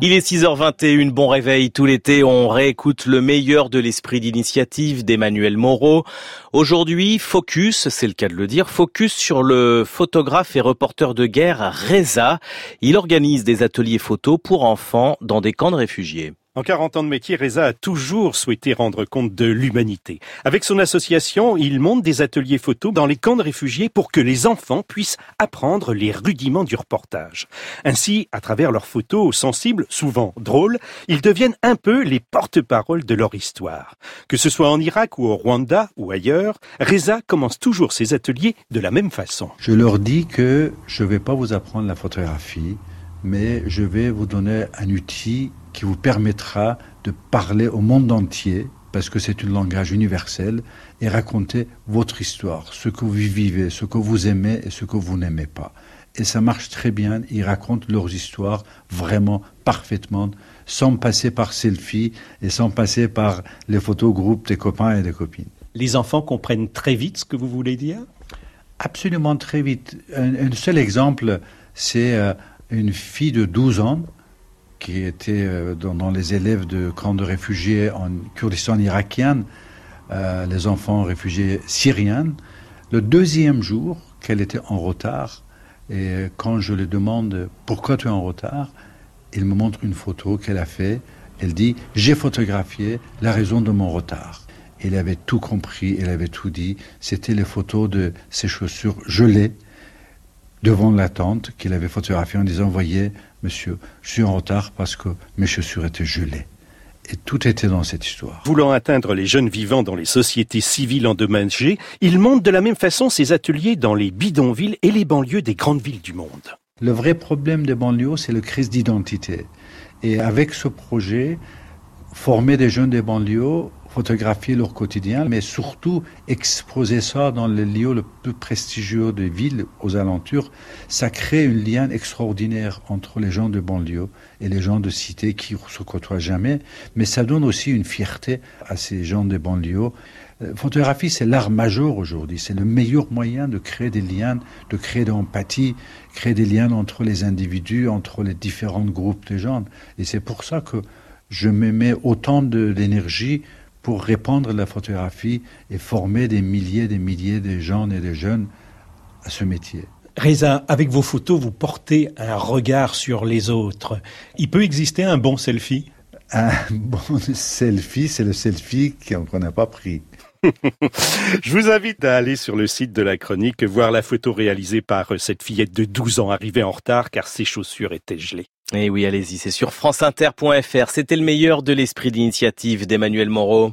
Il est 6h21, bon réveil tout l'été, on réécoute le meilleur de l'esprit d'initiative d'Emmanuel Moreau. Aujourd'hui, focus, c'est le cas de le dire, focus sur le photographe et reporter de guerre Reza. Il organise des ateliers photos pour enfants dans des camps de réfugiés. En 40 ans de métier, Reza a toujours souhaité rendre compte de l'humanité. Avec son association, il monte des ateliers photos dans les camps de réfugiés pour que les enfants puissent apprendre les rudiments du reportage. Ainsi, à travers leurs photos sensibles, souvent drôles, ils deviennent un peu les porte-paroles de leur histoire. Que ce soit en Irak ou au Rwanda ou ailleurs, Reza commence toujours ses ateliers de la même façon. Je leur dis que je ne vais pas vous apprendre la photographie, mais je vais vous donner un outil qui vous permettra de parler au monde entier, parce que c'est un langage universel, et raconter votre histoire, ce que vous vivez, ce que vous aimez et ce que vous n'aimez pas. Et ça marche très bien, ils racontent leurs histoires vraiment parfaitement, sans passer par selfie et sans passer par les photos groupes des copains et des copines. Les enfants comprennent très vite ce que vous voulez dire? Absolument très vite. Un, seul exemple, c'est euh, une fille de 12 ans qui était euh, dans, les élèves de camps de réfugiés en Kurdistan irakien, euh, les enfants réfugiés syriens. Le deuxième jour qu'elle était en retard, et quand je lui demande pourquoi tu es en retard, il me montre une photo qu'elle a fait. Elle dit j'ai photographié la raison de mon retard. Elle avait tout compris, elle avait tout dit. C'était les photos de ses chaussures gelées devant la tente qu'il avait photographiée en disant Voyez, monsieur, je suis en retard parce que mes chaussures étaient gelées. Et tout était dans cette histoire. Voulant atteindre les jeunes vivants dans les sociétés civiles endommagées, il monte de la même façon ses ateliers dans les bidonvilles et les banlieues des grandes villes du monde. Le vrai problème des banlieues, c'est le crise d'identité. Et avec ce projet, former des jeunes des banlieues photographier leur quotidien, mais surtout exposer ça dans les lieux le plus prestigieux des villes aux alentours, ça crée un lien extraordinaire entre les gens de banlieue et les gens de cité qui se côtoient jamais, mais ça donne aussi une fierté à ces gens de banlieue. Euh, photographie, c'est l'art majeur aujourd'hui. C'est le meilleur moyen de créer des liens, de créer de l'empathie, créer des liens entre les individus, entre les différents groupes de gens. Et c'est pour ça que je me mets autant d'énergie pour répandre la photographie et former des milliers et des milliers de gens et de jeunes à ce métier. Reza, avec vos photos, vous portez un regard sur les autres. Il peut exister un bon selfie? Un bon selfie, c'est le selfie qu'on n'a pas pris. Je vous invite à aller sur le site de la chronique, voir la photo réalisée par cette fillette de 12 ans arrivée en retard car ses chaussures étaient gelées. Eh oui, allez-y, c'est sur franceinter.fr. C'était le meilleur de l'esprit d'initiative d'Emmanuel Moreau.